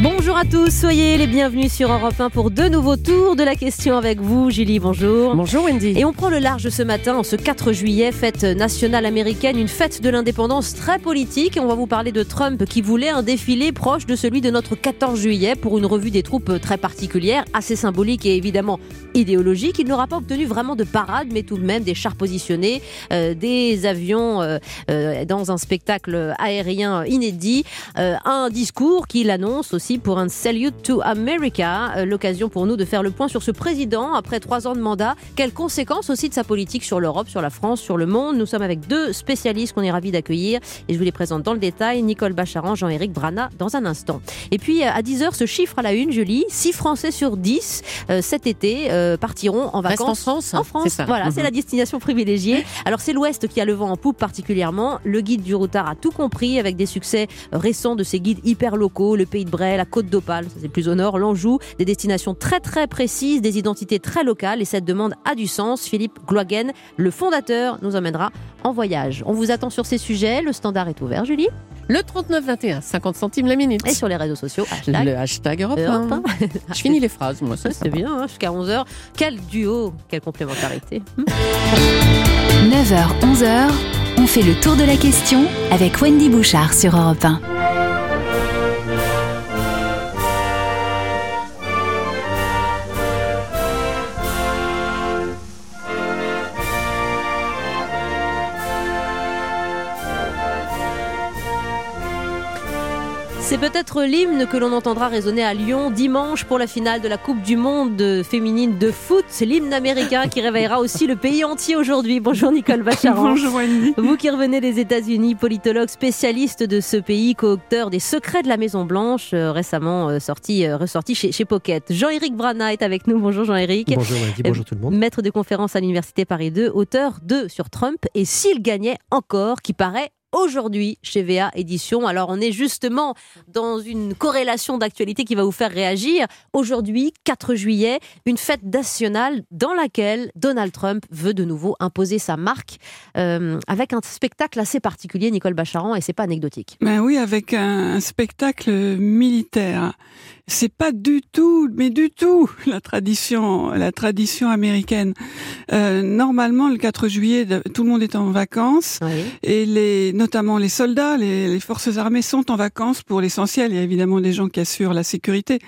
Bonjour à tous, soyez les bienvenus sur Europe 1 pour deux nouveaux tours de la question avec vous. Julie, bonjour. Bonjour Wendy. Et on prend le large ce matin, en ce 4 juillet, fête nationale américaine, une fête de l'indépendance très politique. Et on va vous parler de Trump qui voulait un défilé proche de celui de notre 14 juillet pour une revue des troupes très particulière, assez symbolique et évidemment idéologique. Il n'aura pas obtenu vraiment de parade, mais tout de même des chars positionnés, euh, des avions euh, euh, dans un spectacle aérien inédit, un discours qu'il annonce aussi pour un Salute to America, euh, l'occasion pour nous de faire le point sur ce président après trois ans de mandat. Quelles conséquences aussi de sa politique sur l'Europe, sur la France, sur le monde? Nous sommes avec deux spécialistes qu'on est ravis d'accueillir et je vous les présente dans le détail. Nicole Bacharan, Jean-Éric Brana dans un instant. Et puis euh, à 10h, ce chiffre à la une, je lis 6 Français sur 10 euh, cet été euh, partiront en Reste en vacances France en France. C'est ça. Voilà, Mhm. c'est la destination privilégiée. Alors c'est l'Ouest qui a le vent en poupe particulièrement. Le guide du routard a tout compris avec des succès récents de ces guides hyper locaux, le Pays de Bray, la Côte d'Opale, c'est plus au nord, l'Anjou, des destinations très très précises, des identités très locales et cette demande a du sens. Philippe Gloagen, le fondateur, nous emmènera en voyage. On vous attend sur ces sujets. Le standard est ouvert, Julie. Le 39-21, 50 centimes la minute. Et sur les réseaux sociaux, hashtag Le hashtag Europe Europe 1. 1. Je finis les phrases, moi, ça, Ça, C'est bien, hein, jusqu'à 11h. Quel duo, quelle complémentarité. 9h, 11h. On fait le tour de la question avec Wendy Bouchard sur Europe 1. C'est peut-être l'hymne que l'on entendra résonner à Lyon dimanche pour la finale de la Coupe du Monde féminine de foot. C'est l'hymne américain qui réveillera aussi le pays entier aujourd'hui. Bonjour Nicole Bacharan. Bonjour Wendy. Vous qui revenez des États-Unis, politologue spécialiste de ce pays, co-auteur des Secrets de la Maison Blanche, euh, récemment euh, sorti, euh, ressorti chez, chez Pocket. Jean-Éric Brana est avec nous. Bonjour Jean-Éric. Bonjour Wendy, bonjour tout le monde. Maître de conférence à l'Université Paris 2, auteur de Sur Trump et s'il gagnait encore, qui paraît aujourd'hui chez VA Édition. Alors on est justement dans une corrélation d'actualité qui va vous faire réagir. Aujourd'hui, 4 juillet, une fête nationale dans laquelle Donald Trump veut de nouveau imposer sa marque euh, avec un spectacle assez particulier, Nicole Bacharan, et c'est pas anecdotique. Ben oui, avec un, un spectacle militaire. C'est pas du tout, mais du tout la tradition, la tradition américaine. Euh, normalement, le 4 juillet, tout le monde est en vacances Oui. et les, notamment les soldats, les, les forces armées sont en vacances pour l'essentiel. Il y a évidemment des gens qui assurent la sécurité,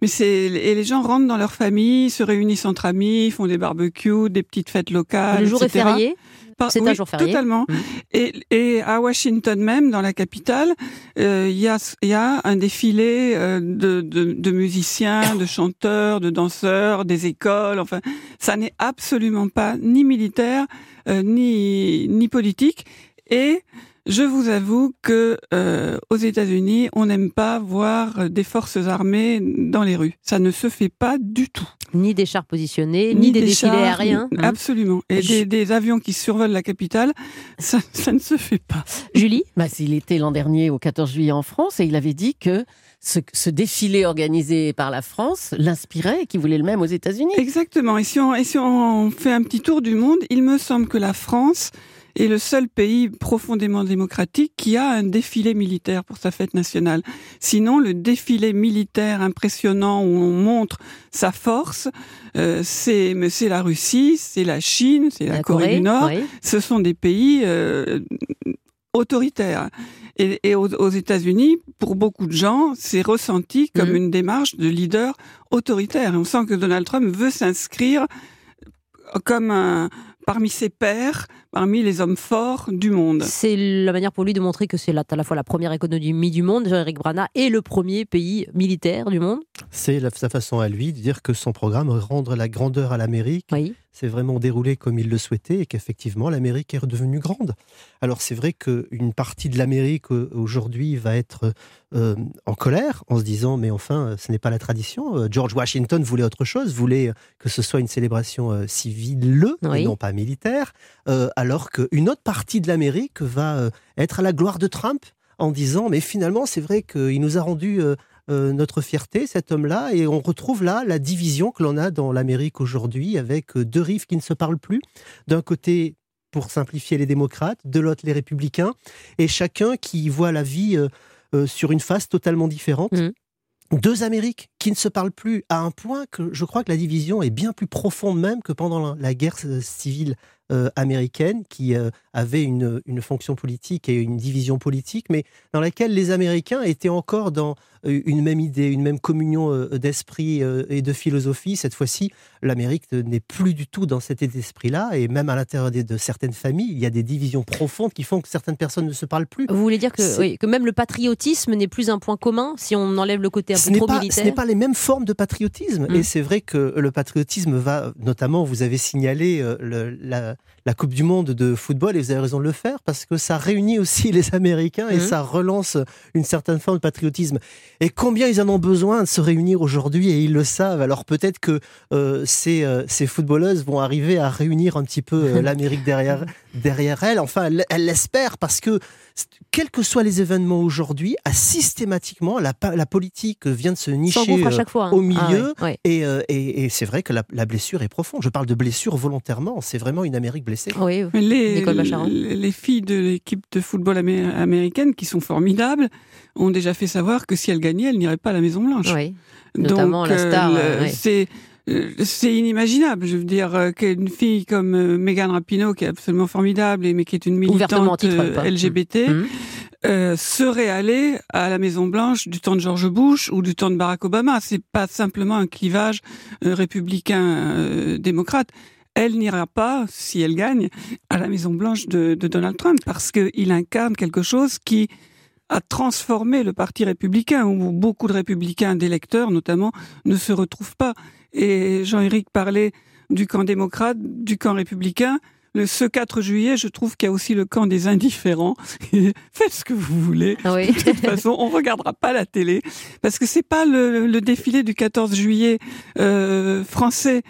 mais c'est et les gens rentrent dans leur famille, se réunissent entre amis, font des barbecues, des petites fêtes locales. le jour est etc. férié. Par- C'est un jour férié. Totalement. Mm. Et, et à Washington même, dans la capitale, euh, il y, a, il y a un défilé euh, de, de, de musiciens, de chanteurs, de danseurs, des écoles. Enfin, ça n'est absolument pas ni militaire euh, ni, ni politique. Et je vous avoue que euh, aux États-Unis, on n'aime pas voir des forces armées dans les rues. Ça ne se fait pas du tout. Ni des chars positionnés, ni, des, défilés chars, aériens. hein. Absolument. Et Je- des, des avions qui survolent la capitale, ça, ça ne se fait pas. Julie? Bah, il était l'an dernier au 14 juillet en France et il avait dit que ce, ce défilé organisé par la France l'inspirait et qu'il voulait le même aux États-Unis. Exactement. Et si, on, et si on fait un petit tour du monde, il me semble que la France est le seul pays profondément démocratique qui a un défilé militaire pour sa fête nationale. Sinon, le défilé militaire impressionnant où on montre sa force, euh, c'est la Russie, c'est la Chine, c'est la, Corée, du Nord. oui. ce sont des pays euh, autoritaires. Et, et aux, aux États-Unis, pour beaucoup de gens, c'est ressenti comme Mhm. une démarche de leader autoritaire. Et on sent que Donald Trump veut s'inscrire comme un, parmi ses pairs, parmi les hommes forts du monde. C'est la manière pour lui de montrer que c'est à la fois la première économie du monde, Jean-Éric Brana, et le premier pays militaire du monde. C'est sa façon à lui de dire que son programme, rendre la grandeur à l'Amérique, Oui. S'est vraiment déroulé comme il le souhaitait et qu'effectivement l'Amérique est redevenue grande. Alors c'est vrai qu'une partie de l'Amérique euh, aujourd'hui va être euh, en colère en se disant mais enfin euh, ce n'est pas la tradition. George Washington voulait autre chose, voulait que ce soit une célébration civile Oui. et non pas militaire, euh, alors qu'une autre partie de l'Amérique va être à la gloire de Trump en disant mais finalement c'est vrai qu'il nous a rendu euh, euh, notre fierté, cet homme-là, et on retrouve là la division que l'on a dans l'Amérique aujourd'hui, avec deux rives qui ne se parlent plus. D'un côté, pour simplifier les démocrates, de l'autre les républicains, et chacun qui voit la vie sur une face totalement différente. Mmh deux Amériques qui ne se parlent plus à un point que je crois que la division est bien plus profonde même que pendant la, guerre civile euh, américaine qui euh, avait une, une, fonction politique et une division politique, mais dans laquelle les Américains étaient encore dans euh, une même idée, une même communion d'esprit et de philosophie. Cette fois-ci, l'Amérique n'est plus du tout dans cet état d'esprit-là, et même à l'intérieur de, certaines familles, il y a des divisions profondes qui font que certaines personnes ne se parlent plus. Vous voulez dire que, que même le patriotisme n'est plus un point commun si on enlève le côté un peu trop militaire Ce n'est pas les mêmes formes de patriotisme, et mm. c'est vrai que le patriotisme va, notamment, vous avez signalé le, la, la, Coupe du Monde de football, et vous avez raison de le faire, parce que ça réunit aussi les Américains et mhm. ça relance une certaine forme de patriotisme. Et combien ils en ont besoin de se réunir aujourd'hui, et ils le savent. Alors peut-être que euh, ces, euh, ces, footballeuses vont arriver à réunir un petit peu euh, l'Amérique derrière, derrière elles. Enfin, elles l'espèrent, parce que quels que soient les événements aujourd'hui, systématiquement, la, la, politique vient de se nicher hein. au milieu. Ah et, et, c'est vrai que la, la blessure est profonde. Je parle de blessure volontairement. C'est vraiment une Amérique blessée. Oui, les, les, filles de l'équipe de football américaine, qui sont formidables, ont déjà fait savoir que si elles gagnaient, elles n'iraient pas à la Maison Blanche. Oui. Notamment la star. Euh, c'est euh, c'est inimaginable. Je veux dire euh, qu'une fille comme Megan Rapinoe, qui est absolument formidable, mais qui est une militante LGBT, mmh. serait allée à la Maison Blanche du temps de George Bush ou du temps de Barack Obama. C'est pas simplement un clivage républicain démocrate elle n'ira pas, si elle gagne, à la Maison Blanche de, Donald Trump, parce qu'il incarne quelque chose qui a transformé le Parti républicain, où beaucoup de républicains, d'électeurs notamment, ne se retrouvent pas. Et Jean-Éric parlait du camp démocrate, du camp républicain. Le, ce 4 juillet, je trouve qu'il y a aussi le camp des indifférents. Faites ce que vous voulez. Ah de toute façon, on regardera pas la télé parce que c'est pas le, défilé du 14 juillet euh, français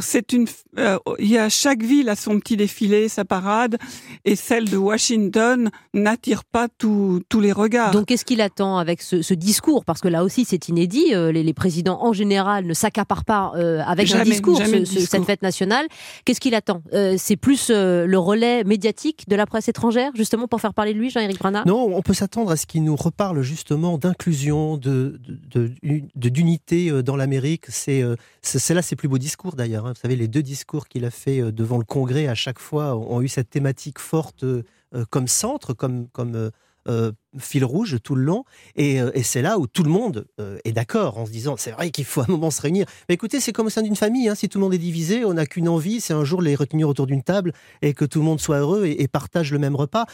c'est une, euh, il y a chaque ville a son petit défilé, sa parade, et celle de Washington n'attire pas tous les regards. Donc, qu'est-ce qu'il attend avec ce, discours? Parce que là aussi, c'est inédit. Euh, les, présidents en général ne s'accaparent pas euh, avec un discours, cette fête nationale. Qu'est-ce qu'il attend? C'est plus le relais médiatique de la presse étrangère, justement, pour faire parler de lui, Jean-Éric Brana Non, on peut s'attendre à ce qu'il nous reparle justement d'inclusion, de d'unité de, dans l'Amérique. C'est là ses plus beaux discours d'ailleurs. Hein. Vous savez, les deux discours qu'il a fait euh, devant le Congrès à chaque fois ont eu cette thématique forte euh, comme centre, comme, comme euh, fil rouge tout le long. Et, c'est là où tout le monde est d'accord en se disant c'est vrai qu'il faut un moment se réunir. Mais écoutez, c'est comme au sein d'une famille. Hein. si tout le monde est divisé, on n'a qu'une envie, c'est un jour les retenir autour d'une table et que tout le monde soit heureux et, et partage le même repas.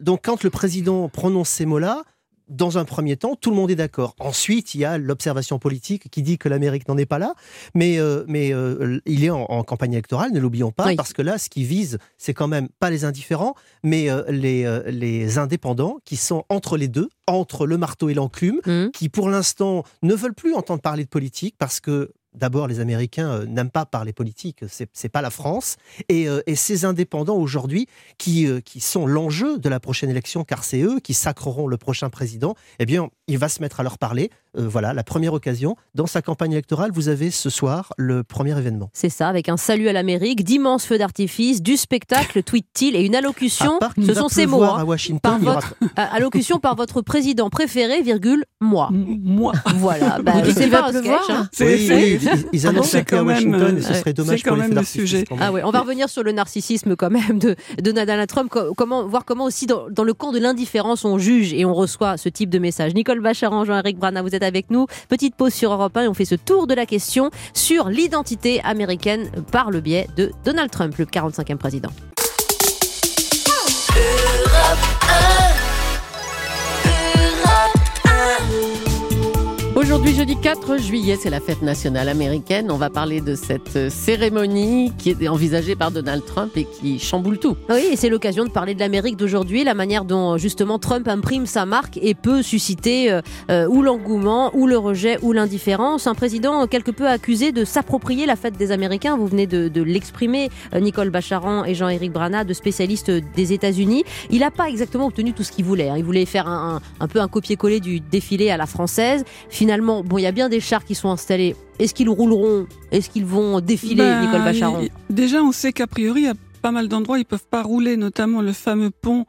donc quand le président prononce ces mots-là, dans un premier temps, tout le monde est d'accord. Ensuite, il y a l'observation politique qui dit que l'Amérique n'en est pas là, mais, euh, mais euh, il est en, campagne électorale, ne l'oublions pas, parce que là, ce qui vise, c'est quand même pas les indifférents, mais euh, les, les indépendants qui sont entre les deux, entre le marteau et l'enclume, mmh. qui pour l'instant ne veulent plus entendre parler de politique parce que D'abord, les Américains euh, n'aiment pas parler politique, c'est, n'est pas la France. Et, euh, ces indépendants aujourd'hui, qui, euh, qui sont l'enjeu de la prochaine élection, car c'est eux qui sacreront le prochain président, eh bien, il va se mettre à leur parler. Voilà, la première occasion. Dans sa campagne électorale, vous avez ce soir le premier événement. C'est ça, avec un salut à l'Amérique, d'immenses feux d'artifice, du spectacle, tweet-il, et une allocution. Ce sont ces mots. Hein. à Washington, par votre, allocution par votre président préféré, virgule, moi. Moi. Voilà. Bah, c'est pas pleuvoir. Hein. Oui, ils, annoncent ah à Washington et ce serait dommage pour même le sujet. Ah ouais, on va revenir sur le narcissisme quand même de, de Donald Trump, comment, voir comment aussi dans, le camp de l'indifférence on juge et on reçoit ce type de message. Nicole Bacharan, Jean-Éric Brana, vous êtes avec nous. Petite pause sur Europe 1 et on fait ce tour de la question sur l'identité américaine par le biais de Donald Trump, le 45e président. Aujourd'hui, jeudi 4 juillet, c'est la fête nationale américaine. On va parler de cette cérémonie qui est envisagée par Donald Trump et qui chamboule tout. Oui, et c'est l'occasion de parler de l'Amérique d'aujourd'hui, la manière dont justement Trump imprime sa marque et peut susciter euh, euh, ou l'engouement, ou le rejet, ou l'indifférence. Un président quelque peu accusé de s'approprier la fête des Américains. Vous venez de, de l'exprimer, euh, Nicole Bacharan et Jean-Éric Brana, de spécialistes des États-Unis. Il n'a pas exactement obtenu tout ce qu'il voulait. hein. Il voulait faire un, un- un peu un copier-coller du défilé à la française. Finalement, bon, il y a bien des chars qui sont installés. Est-ce qu'ils rouleront? Est-ce qu'ils vont défiler, Ben, Nicole Bacharan il- Déjà, on sait qu'a priori, il y a pas mal d'endroits, ils peuvent pas rouler, notamment le fameux pont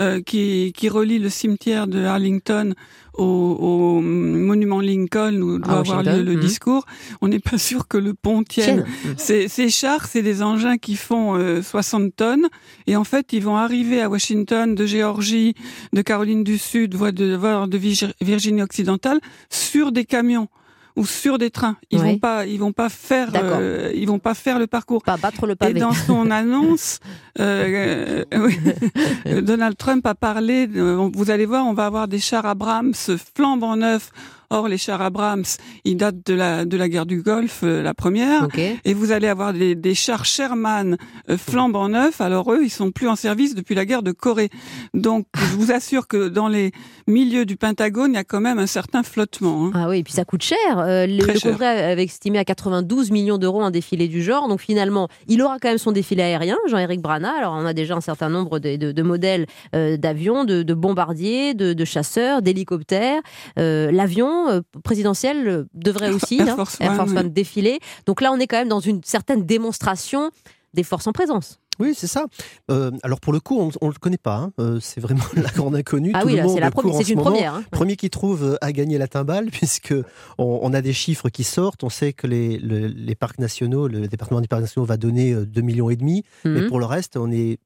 euh, qui, qui relie le cimetière de Arlington au, au monument Lincoln où doit À avoir lieu le mhm. discours. On n'est pas sûr que le pont tienne. Tienne. Ces, chars, c'est des engins qui font euh, 60 tonnes et en fait, ils vont arriver à Washington, de Géorgie, de Caroline du Sud, voire de, voire de Vir- Virginie occidentale, sur des camions ou sur des trains. Ils Ouais. vont pas, ils vont pas faire, euh, ils vont pas faire le parcours. Pas battre le Et pavé. dans son annonce, euh, euh, Donald Trump a parlé. vous allez voir, on va avoir des chars Abrams flambant neufs. Or, les chars Abrams, ils datent de la de la guerre du Golfe, euh, la première. Ok. Et vous allez avoir des, des chars Sherman euh, flambant neufs. Alors eux, ils sont plus en service depuis la guerre de Corée. Donc, je vous assure que dans les milieux du Pentagone, il y a quand même un certain flottement. hein. Ah oui, et puis ça coûte cher. Euh, le, le cher. Congrès avait estimé à 92 millions d'euros un défilé du genre. Donc finalement, il aura quand même son défilé aérien, Jean-Éric Brana. Alors on a déjà un certain nombre de, de- de modèles euh, d'avions, de, de bombardiers, de, de chasseurs, d'hélicoptères. Euh, L'avion euh, présidentiel euh, devrait aussi, Air hein, Air One, Force oui. One, défiler. Donc là, on est quand même dans une certaine démonstration des forces en présence. Oui, c'est ça. Euh, alors pour le coup, on ne le connaît pas. hein. Euh, c'est vraiment la grande inconnue. Ah Tout oui, le là, monde c'est la première, c'est une moment. première. hein. Premier qui trouve a gagné la timbale, puisque on, on a des chiffres qui sortent. On sait que les, le- les parcs nationaux, le département des parcs nationaux va donner euh, 2 millions et demi, mais Mhm. pour le reste, on est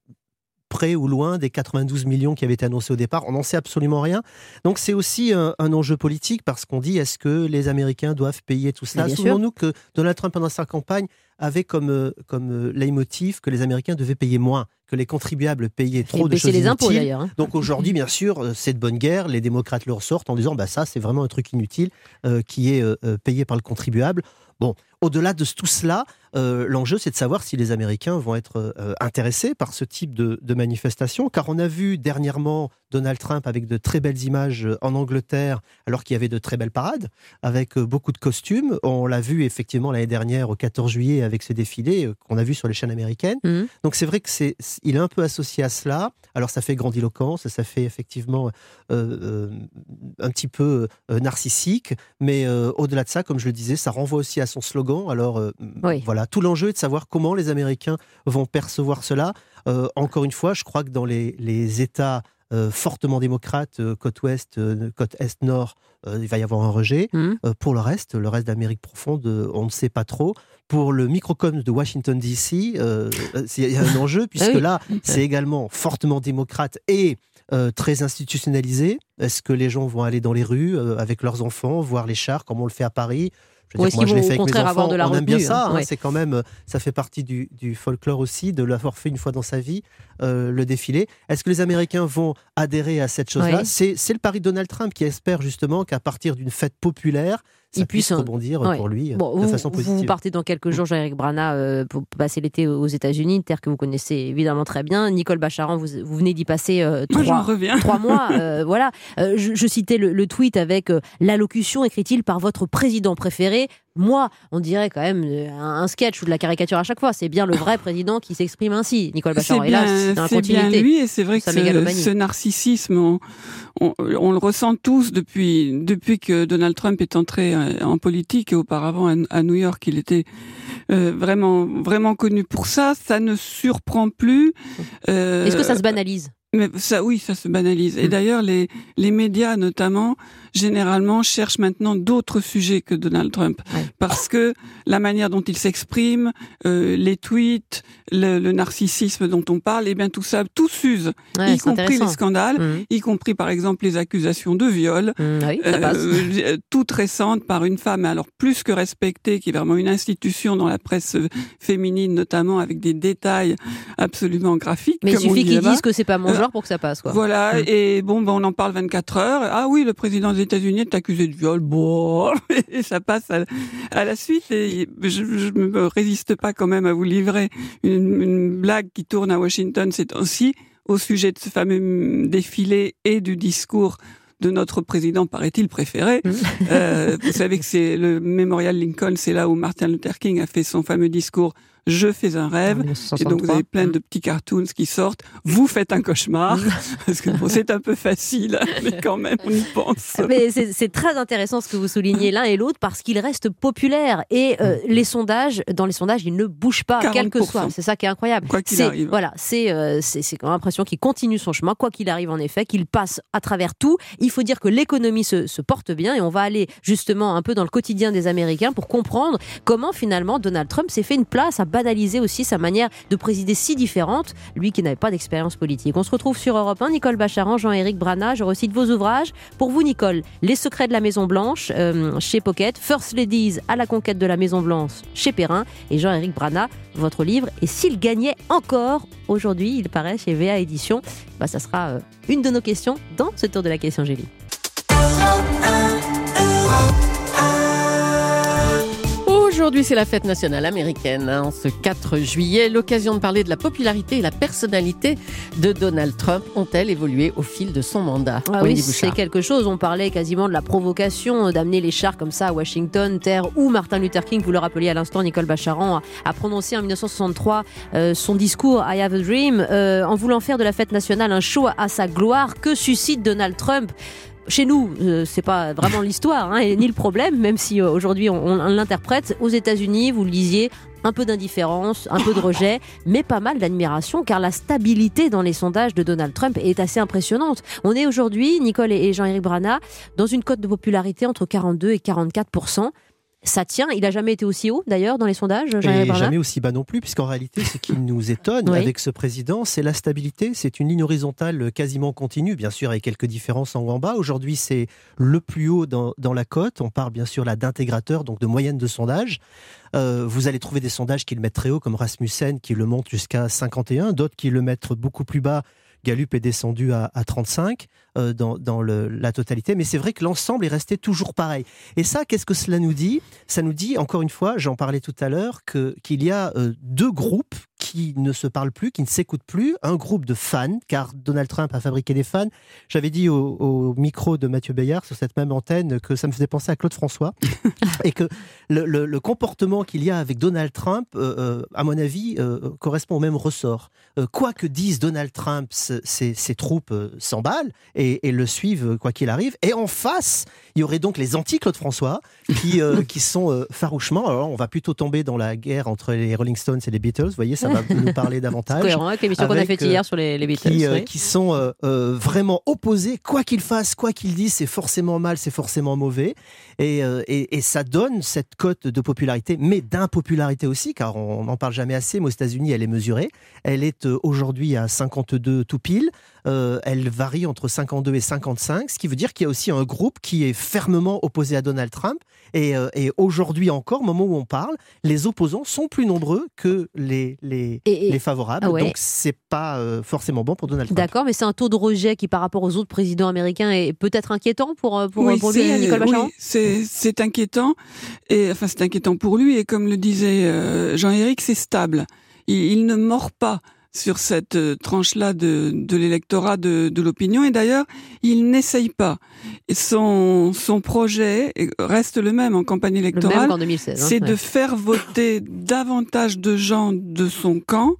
près ou loin des 92 millions qui avaient été annoncés au départ. On n'en sait absolument rien. Donc c'est aussi un, un enjeu politique parce qu'on dit est-ce que les Américains doivent payer tout cela? Souvenons-nous que Donald Trump pendant sa campagne avait comme, euh, comme euh, leitmotiv que les Américains devaient payer moins, que les contribuables payaient Et trop de baisser choses les impôts d'ailleurs. hein. Donc aujourd'hui, bien sûr, euh, c'est de bonne guerre. Les démocrates le ressortent en disant bah ça, c'est vraiment un truc inutile euh, qui est euh, euh, payé par le contribuable. Bon, au-delà de tout cela, euh, l'enjeu, c'est de savoir si les Américains vont être euh, intéressés par ce type de, de manifestation, car on a vu dernièrement Donald Trump avec de très belles images euh, en Angleterre, alors qu'il y avait de très belles parades, avec beaucoup de costumes. On l'a vu effectivement l'année dernière, au 14 juillet, avec ce défilé euh, qu'on a vu sur les chaînes américaines. Mhm. Donc c'est vrai que c'est, il est un peu associé à cela. Alors ça fait grandiloquence, ça fait effectivement euh, un petit peu narcissique, mais au-delà de ça, comme je le disais, ça renvoie aussi à son slogan. Alors euh, Oui. voilà, tout l'enjeu est de savoir comment les Américains vont percevoir cela. Euh, encore une fois, je crois que dans les, les États euh, fortement démocrates, côte ouest, côte est, nord, il va y avoir un rejet. Euh, pour le reste, le reste d'Amérique profonde, on ne sait pas trop. Pour le microcosme de Washington DC, euh, c'est- il y a un enjeu puisque oui. là, c'est également fortement démocrate et euh, très institutionnalisé. Est-ce que les gens vont aller dans les rues euh, avec leurs enfants, voir les chars comme on le fait à Paris je veux Ou dire, est-ce moi, qu'ils je l'ai vont fait au contraire avoir enfants. de la on aime bien ça. hein, hein, ouais. C'est quand même, euh, ça fait partie du, du folklore aussi, de l'avoir fait une fois dans sa vie, euh, le défilé. Est-ce que les Américains vont adhérer à cette chose-là? Ouais. C'est le pari de Donald Trump qui espère justement qu'à partir d'une fête populaire, ça Il puisse puisse, rebondir ouais. pour lui Bon, de vous, façon vous positive. partez dans quelques jours, Jean-Éric Brana, euh, pour passer l'été aux États-Unis, une terre que vous connaissez évidemment très bien. Nicole Bacharan, vous, vous venez d'y passer euh, trois, reviens. trois mois. euh, voilà. Euh, je, je citais le, le tweet avec euh, l'allocution, écrit-il, par votre président préféré. Moi, on dirait quand même euh, un, un sketch ou de la caricature à chaque fois. C'est bien le vrai président qui s'exprime ainsi, Nicole C'est Bacharan. Et là, c'est bien lui, et c'est vrai que ce, ce narcissisme, on, on- on le ressent tous depuis, depuis que Donald Trump est entré euh, en politique et auparavant à, à New York, il était euh, vraiment, vraiment connu pour ça. Ça ne surprend plus. Euh, Est-ce que ça se banalise? mais ça, oui, ça se banalise. Et Mm. d'ailleurs, les, les médias, notamment, généralement, cherchent maintenant d'autres sujets que Donald Trump. Ouais. Parce que la manière dont il s'exprime, euh, les tweets, le, le narcissisme dont on parle, et bien tout ça, tout s'use. Ouais, y compris les scandales, Mmh. y compris, par exemple, les accusations de viol. Mmh, oui, passe. Euh, toutes récentes par une femme, alors plus que respectée, qui est vraiment une institution dans la presse euh, féminine, notamment avec des détails absolument graphiques. Mais il suffit qu'ils disent que c'est pas mon Euh, genre pour que ça passe. Quoi. Voilà, Mm. et bon, ben, on en parle 24 heures. Ah oui, le président États-Unis, est accusé de viol, bon, et ça passe à, la suite. Et je, ne me résiste pas quand même à vous livrer une, une blague qui tourne à Washington ces temps-ci au sujet de ce fameux défilé et du discours de notre président, paraît-il, préféré. Mmh. euh, vous savez que c'est le Memorial Lincoln, c'est là où Martin Luther King a fait son fameux discours je fais un rêve. Et donc vous avez plein de petits cartoons qui sortent. Vous faites un cauchemar. Parce que c'est un peu facile, mais quand même, on y pense. Mais c'est très intéressant ce que vous soulignez l'un et l'autre parce qu'il reste populaire. Et euh, mm. les sondages, dans les sondages, ils ne bougent pas, quel que soit. C'est ça qui est incroyable. Quoi qu'il arrive. Voilà, c'est euh, c'est quand même l'impression qu'il continue son chemin, quoi qu'il arrive en effet, qu'il passe à travers tout. Il faut dire que l'économie se, se porte bien et on va aller justement un peu dans le quotidien des Américains pour comprendre comment finalement Donald Trump s'est fait une place à banaliser aussi sa manière de présider si différente, lui qui n'avait pas d'expérience politique. On se retrouve sur Europe 1, Nicole Bacharan, Jean-Éric Brana, je recite vos ouvrages. Pour vous, Nicole, Les secrets de la Maison Blanche euh, chez Pocket, First Ladies à la conquête de la Maison Blanche chez Perrin, et Jean-Éric Brana, votre livre. Et s'il gagnait encore aujourd'hui, il paraît chez VA Édition, bah, ça sera euh, une de nos questions dans ce tour de la question, Julie. Aujourd'hui, c'est la fête nationale américaine. En hein, ce 4 juillet, l'occasion de parler de la popularité et la personnalité de Donald Trump ont-elles évolué au fil de son mandat? Ah Oui, c'est quelque chose. On parlait quasiment de la provocation d'amener les chars comme ça à Washington, terre où Martin Luther King, vous le rappeliez à l'instant, Nicole Bacharan a, prononcé en 1963 euh, son discours I Have a Dream, euh, en voulant faire de la fête nationale un show à sa gloire. Que suscite Donald Trump? Chez nous, euh, c'est pas vraiment l'histoire, hein, ni le problème, même si euh, aujourd'hui on, l'interprète. Aux États-Unis, vous le disiez, un peu d'indifférence, un peu de rejet, mais pas mal d'admiration, car la stabilité dans les sondages de Donald Trump est assez impressionnante. On est aujourd'hui, Nicole et Jean-Éric Brana, dans une cote de popularité entre 42 et 44 ça tient. Il n'a jamais été aussi haut, d'ailleurs, dans les sondages. Et jamais aussi bas non plus, puisqu'en réalité, ce qui nous étonne avec ce président, c'est la stabilité. C'est une ligne horizontale quasiment continue, bien sûr, avec quelques différences en haut en bas. Aujourd'hui, c'est le plus haut dans, la cote. On parle bien sûr là d'intégrateurs, donc de moyenne de sondage. Euh, vous allez trouver des sondages qui le mettent très haut, comme Rasmussen, qui le monte jusqu'à 51, d'autres qui le mettent beaucoup plus bas. Galup est descendu à, 35 euh, dans, la totalité, mais c'est vrai que l'ensemble est resté toujours pareil. Et ça, qu'est-ce que cela nous dit? Ça nous dit, encore une fois, j'en parlais tout à l'heure, qu'il y a euh, deux groupes qui ne se parlent plus, qui ne s'écoutent plus, un groupe de fans, car Donald Trump a fabriqué des fans. J'avais dit au, micro de Mathieu Bayard sur cette même antenne que ça me faisait penser à Claude François et que le, comportement qu'il y a avec Donald Trump, euh, euh, à mon avis, euh, correspond au même ressort. quoi que disent Donald Trump, ses, troupes s'emballent et, et, le suivent quoi qu'il arrive. Et en face, il y aurait donc les anti-Claude François qui, qui sont farouchement. Alors, on va plutôt tomber dans la guerre entre les Rolling Stones et les Beatles. Vous voyez, ça va nous parler davantage. cohérent avec l'émission qu'on a faite hier sur les, Beatles. Qui, euh, qui sont euh, euh, vraiment opposés. Quoi qu'il fasse, quoi qu'il dise, c'est forcément mal, c'est forcément mauvais. Et, et, et, ça donne cette cote de popularité, mais d'impopularité aussi, car on n'en parle jamais assez, mais aux États-Unis, elle est mesurée. Elle est aujourd'hui à 52 tout pile. elle varie entre 52 et 55, ce qui veut dire qu'il y a aussi un groupe qui est fermement opposé à Donald Trump. Et, et aujourd'hui encore, au moment où on parle, les opposants sont plus nombreux que les, les, les, favorables. Ah donc, c'est pas euh, forcément bon pour Donald Trump. D'accord, mais c'est un taux de rejet qui, par rapport aux autres présidents américains, est peut-être inquiétant pour, euh, pour, lui, Nicole Bacharan Oui, c'est inquiétant. Et, enfin, c'est inquiétant pour lui. Et comme le disait euh, Jean-Éric, c'est stable. il, ne mord pas sur cette euh, tranche-là de, de l'électorat de, de l'opinion. Et d'ailleurs, il n'essaye pas. Son, son projet reste le même en campagne électorale. Hein, c'est de faire voter davantage de gens de son camp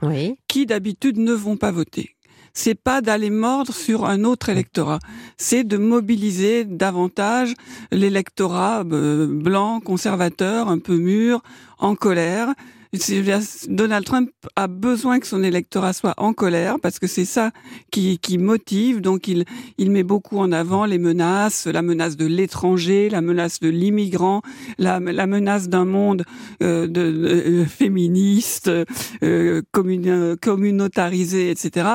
qui d'habitude ne vont pas voter c'est pas d'aller mordre sur un autre électorat, c'est de mobiliser davantage l'électorat euh, blanc, conservateur, un peu mûr, en colère, Donald Trump a besoin que son électorat soit en colère parce que c'est ça qui, qui motive. Donc il, il met beaucoup en avant les menaces, la menace de l'étranger, la menace de l'immigrant, la, la menace d'un monde euh, de, euh, féministe, euh, communautarisé, etc.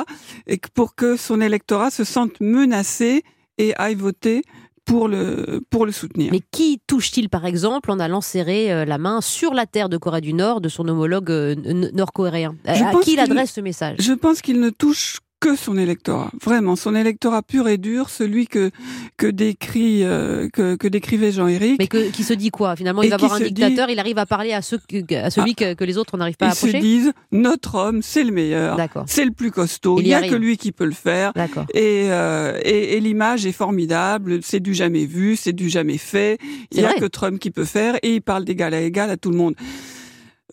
Et pour que son électorat se sente menacé et aille voter pour le, pour le soutenir. Mais qui touche-t-il, par exemple, en allant serrer euh, la main sur la terre de Corée du Nord de son homologue euh, nord-coréen? À qui il adresse ce message? Je pense qu'il ne touche que son électorat, vraiment son électorat pur et dur, celui que que décrit euh, que, que décrivait Jean-Éric. Mais que, qui se dit quoi Finalement, il va voir un dictateur, il arrive à parler à, ceux, à celui ah. que, les autres n'arrivent pas à approcher. Ils se disent notre homme, c'est le meilleur, c'est le plus costaud, il n'y a que lui qui peut le faire. Et, euh, et, et l'image est formidable, c'est du jamais vu, c'est du jamais fait. Il n'y a que Trump qui peut faire et il parle d'égal à égal à tout le monde.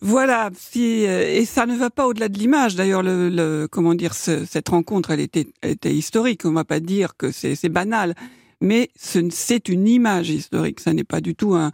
Voilà, si, euh, et ça ne va pas au-delà de l'image. D'ailleurs, le, le, comment dire, cette rencontre, elle était, elle était historique. On va pas dire que c'est banal mais c'est une image historique, ça n'est pas du tout un,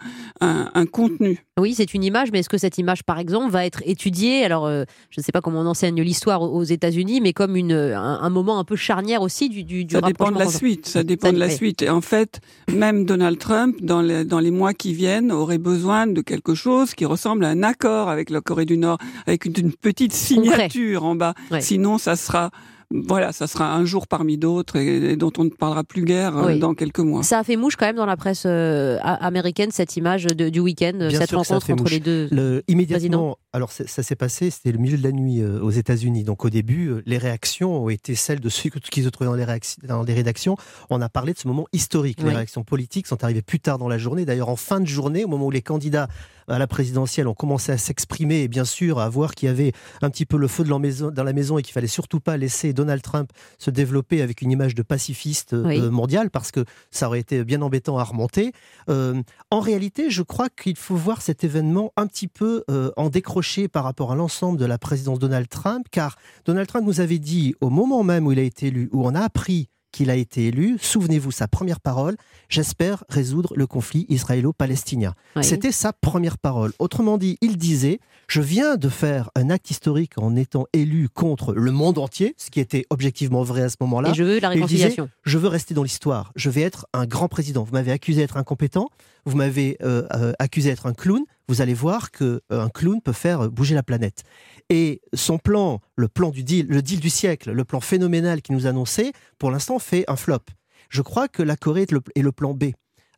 contenu. Oui, c'est une image, mais est-ce que cette image, par exemple, va être étudiée? Alors, euh, je ne sais pas comment on enseigne l'histoire aux États-Unis, mais comme une, un, moment un peu charnière aussi du, du, Ça dépend de la suite. Ça dépend de la suite. Et en fait, même Donald Trump, dans les, dans les mois qui viennent, aurait besoin de quelque chose qui ressemble à un accord avec la Corée du Nord, avec une, petite signature en bas. Sinon, ça sera voilà, ça sera un jour parmi d'autres et, dont on ne parlera plus guère euh, dans quelques mois. Ça a fait mouche quand même dans la presse euh, américaine cette image du week-end, cette rencontre entre les deux. Le, immédiatement, alors ça, s'est passé, c'était le milieu de la nuit euh, aux États-Unis. Donc au début, les réactions ont été celles de ceux qui se trouvaient dans les, dans les rédactions. On a parlé de ce moment historique. Les réactions politiques sont arrivées plus tard dans la journée. D'ailleurs, en fin de journée, au moment où les candidats à la présidentielle ont commencé à s'exprimer et bien sûr à voir qu'il y avait un petit peu le feu de la maison, dans la maison et qu'il fallait surtout pas laisser Donald Trump se développer avec une image de pacifiste euh, mondial parce que ça aurait été bien embêtant à remonter. Euh, en réalité, je crois qu'il faut voir cet événement un petit peu euh, en décroché par rapport à l'ensemble de la présidence Donald Trump car Donald Trump nous avait dit au moment même où il a été élu, où on a appris qu'il a été élu, souvenez-vous sa première parole, j'espère résoudre le conflit israélo-palestinien. C'était sa première parole. Autrement dit, il disait, je viens de faire un acte historique en étant élu contre le monde entier, ce qui était objectivement vrai à ce moment-là. Et je veux la réconciliation. je veux rester dans l'histoire, je vais être un grand président. Vous m'avez accusé d'être incompétent, vous m'avez euh, euh, accusé d'être un clown, vous allez voir qu'un euh, clown peut faire bouger la planète. Et son plan, le plan du deal, le deal du siècle, le plan phénoménal qu'il nous annonçait, pour l'instant fait un flop. Je crois que la Corée est le, plan B.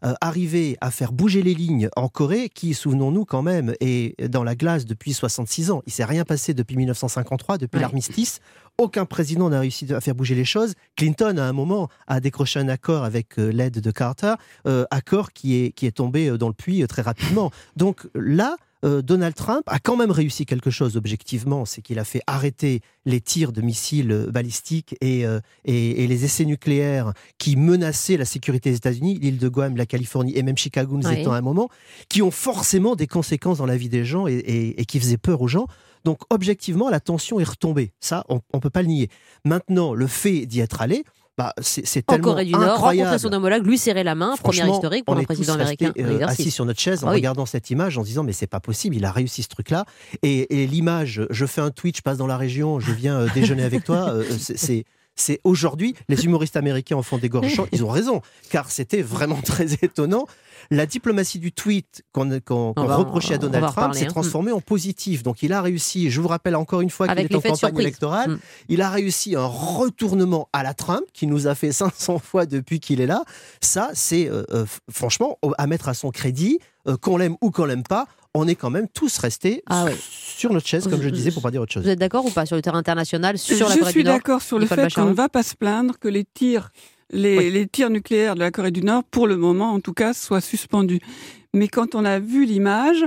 Euh, arriver à faire bouger les lignes en Corée, qui, souvenons-nous quand même, est dans la glace depuis 66 ans. Il s'est rien passé depuis 1953, depuis l'armistice. Aucun président n'a réussi à faire bouger les choses. Clinton, à un moment, a décroché un accord avec euh, l'aide de Carter, euh, accord qui est, qui est tombé dans le puits très rapidement. Donc là, euh, Donald Trump a quand même réussi quelque chose objectivement, c'est qu'il a fait arrêter les tirs de missiles euh, balistiques euh, et, et, les essais nucléaires qui menaçaient la sécurité des États-Unis, l'île de Guam, la Californie et même Chicago nous étant à un moment, qui ont forcément des conséquences dans la vie des gens et, et qui faisaient peur aux gens. Donc objectivement, la tension est retombée. Ça, on ne peut pas le nier. Maintenant, le fait d'y être allé, bah, c'est tellement Corée du Nord, rencontrer son homologue, lui serrer la main, première historique pour un président américain. Euh, assis sur notre chaise en ah regardant cette image, en disant mais c'est pas possible, il a réussi ce truc-là. Et, l'image, je fais un tweet, je passe dans la région, je viens euh, déjeuner avec toi, euh, c'est c'est aujourd'hui, les humoristes américains en font des gorges ils ont raison, car c'était vraiment très étonnant. La diplomatie du tweet qu'on reprochait à Donald Trump s'est hein. transformée en positif. Donc il a réussi, je vous rappelle encore une fois qu'il est en campagne électorale, mm. il a réussi un retournement à la Trump qui nous a fait 500 fois depuis qu'il est là. Ça, c'est euh, euh, franchement à mettre à son crédit, euh, qu'on l'aime ou qu'on l'aime pas on est quand même tous restés ah sur notre chaise, comme je disais, pour pas dire autre chose. Vous êtes d'accord ou pas sur le terrain international sur la Je suis d'accord sur le fait qu'on ne va pas se plaindre que les tirs, les, tirs nucléaires de la Corée du Nord, pour le moment en tout cas, soient suspendus. Mais quand on a vu l'image,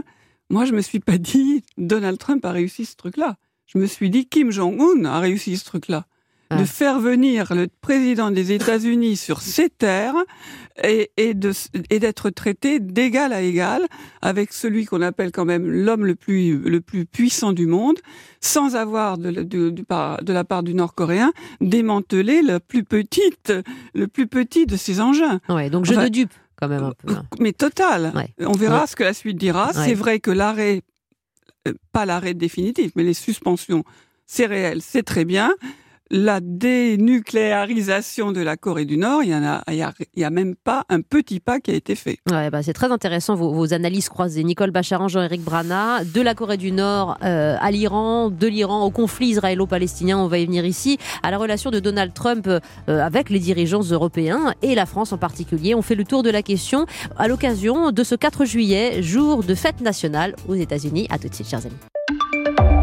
moi je me suis pas dit Donald Trump a réussi ce truc-là. Je me suis dit Kim Jong-un a réussi ce truc-là de faire venir le président des États-Unis sur ces terres et, et d'être traité d'égal à égal avec celui qu'on appelle quand même l'homme le plus le plus puissant du monde, sans avoir de, de, de, la part du Nord-Coréen démantelé le plus petite le plus petit de ses engins. Ouais, donc je enfin, de dupe quand même un peu. Hein. Mais total. On verra ce que la suite dira. C'est vrai que l'arrêt, euh, pas l'arrêt définitif, mais les suspensions, c'est réel, c'est très bien la dénucléarisation de la Corée du Nord, il y en a, y a, même pas un petit pas qui a été fait. Bah c'est très intéressant vos, analyses croisées. Nicole Bacharan, Jean-Éric Brana, de la Corée du Nord euh, à l'Iran, de l'Iran au conflit israélo-palestinien, on va y venir ici, à la relation de Donald Trump euh, avec les dirigeants européens et la France en particulier. On fait le tour de la question à l'occasion de ce 4 juillet, jour de fête nationale aux États-Unis. À tout de suite, chers amis.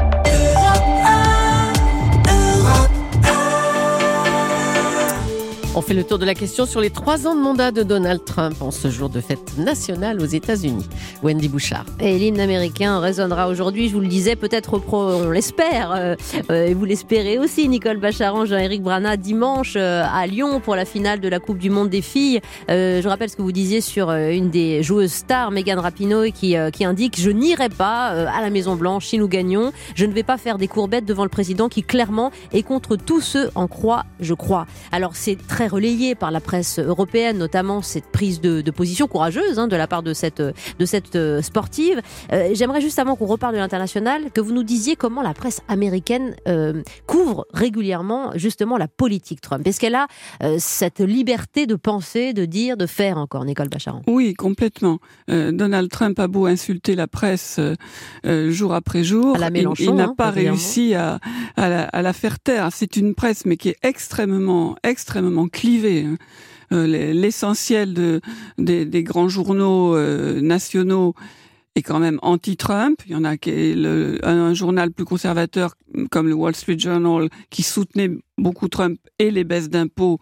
On fait le tour de la question sur les trois ans de mandat de Donald Trump en ce jour de fête nationale aux États-Unis. Wendy Bouchard. Et l'hymne américain résonnera aujourd'hui, je vous le disais, peut-être on l'espère, euh, euh, et vous l'espérez aussi, Nicole Bacharan, Jean-Éric Brana, dimanche euh, à Lyon pour la finale de la Coupe du Monde des filles. je rappelle ce que vous disiez sur une des joueuses stars, Megan Rapinoe, qui, qui indique Je n'irai pas à la Maison-Blanche si nous gagnons. Je ne vais pas faire des courbettes devant le président qui clairement est contre tous ceux en croient, je crois. Alors c'est très relayé par la presse européenne, notamment cette prise de, position courageuse hein, de la part de cette, de cette euh, sportive. Euh, j'aimerais juste avant qu'on reparle de l'international, que vous nous disiez comment la presse américaine euh, couvre régulièrement justement la politique Trump. Est-ce qu'elle a cette liberté de penser, de dire, de faire encore, Nicole Bacharan? Oui, complètement. Donald Trump a beau insulter la presse jour après jour, il, n'a hein, pas réussi à, à, la, à la faire taire. C'est une presse, mais qui est extrêmement, extrêmement clivé. Hein. Euh, l'essentiel de, des, grands journaux euh, nationaux est quand même anti-Trump. Il y en a un, journal plus conservateur comme le Wall Street Journal qui soutenait beaucoup Trump et les baisses d'impôts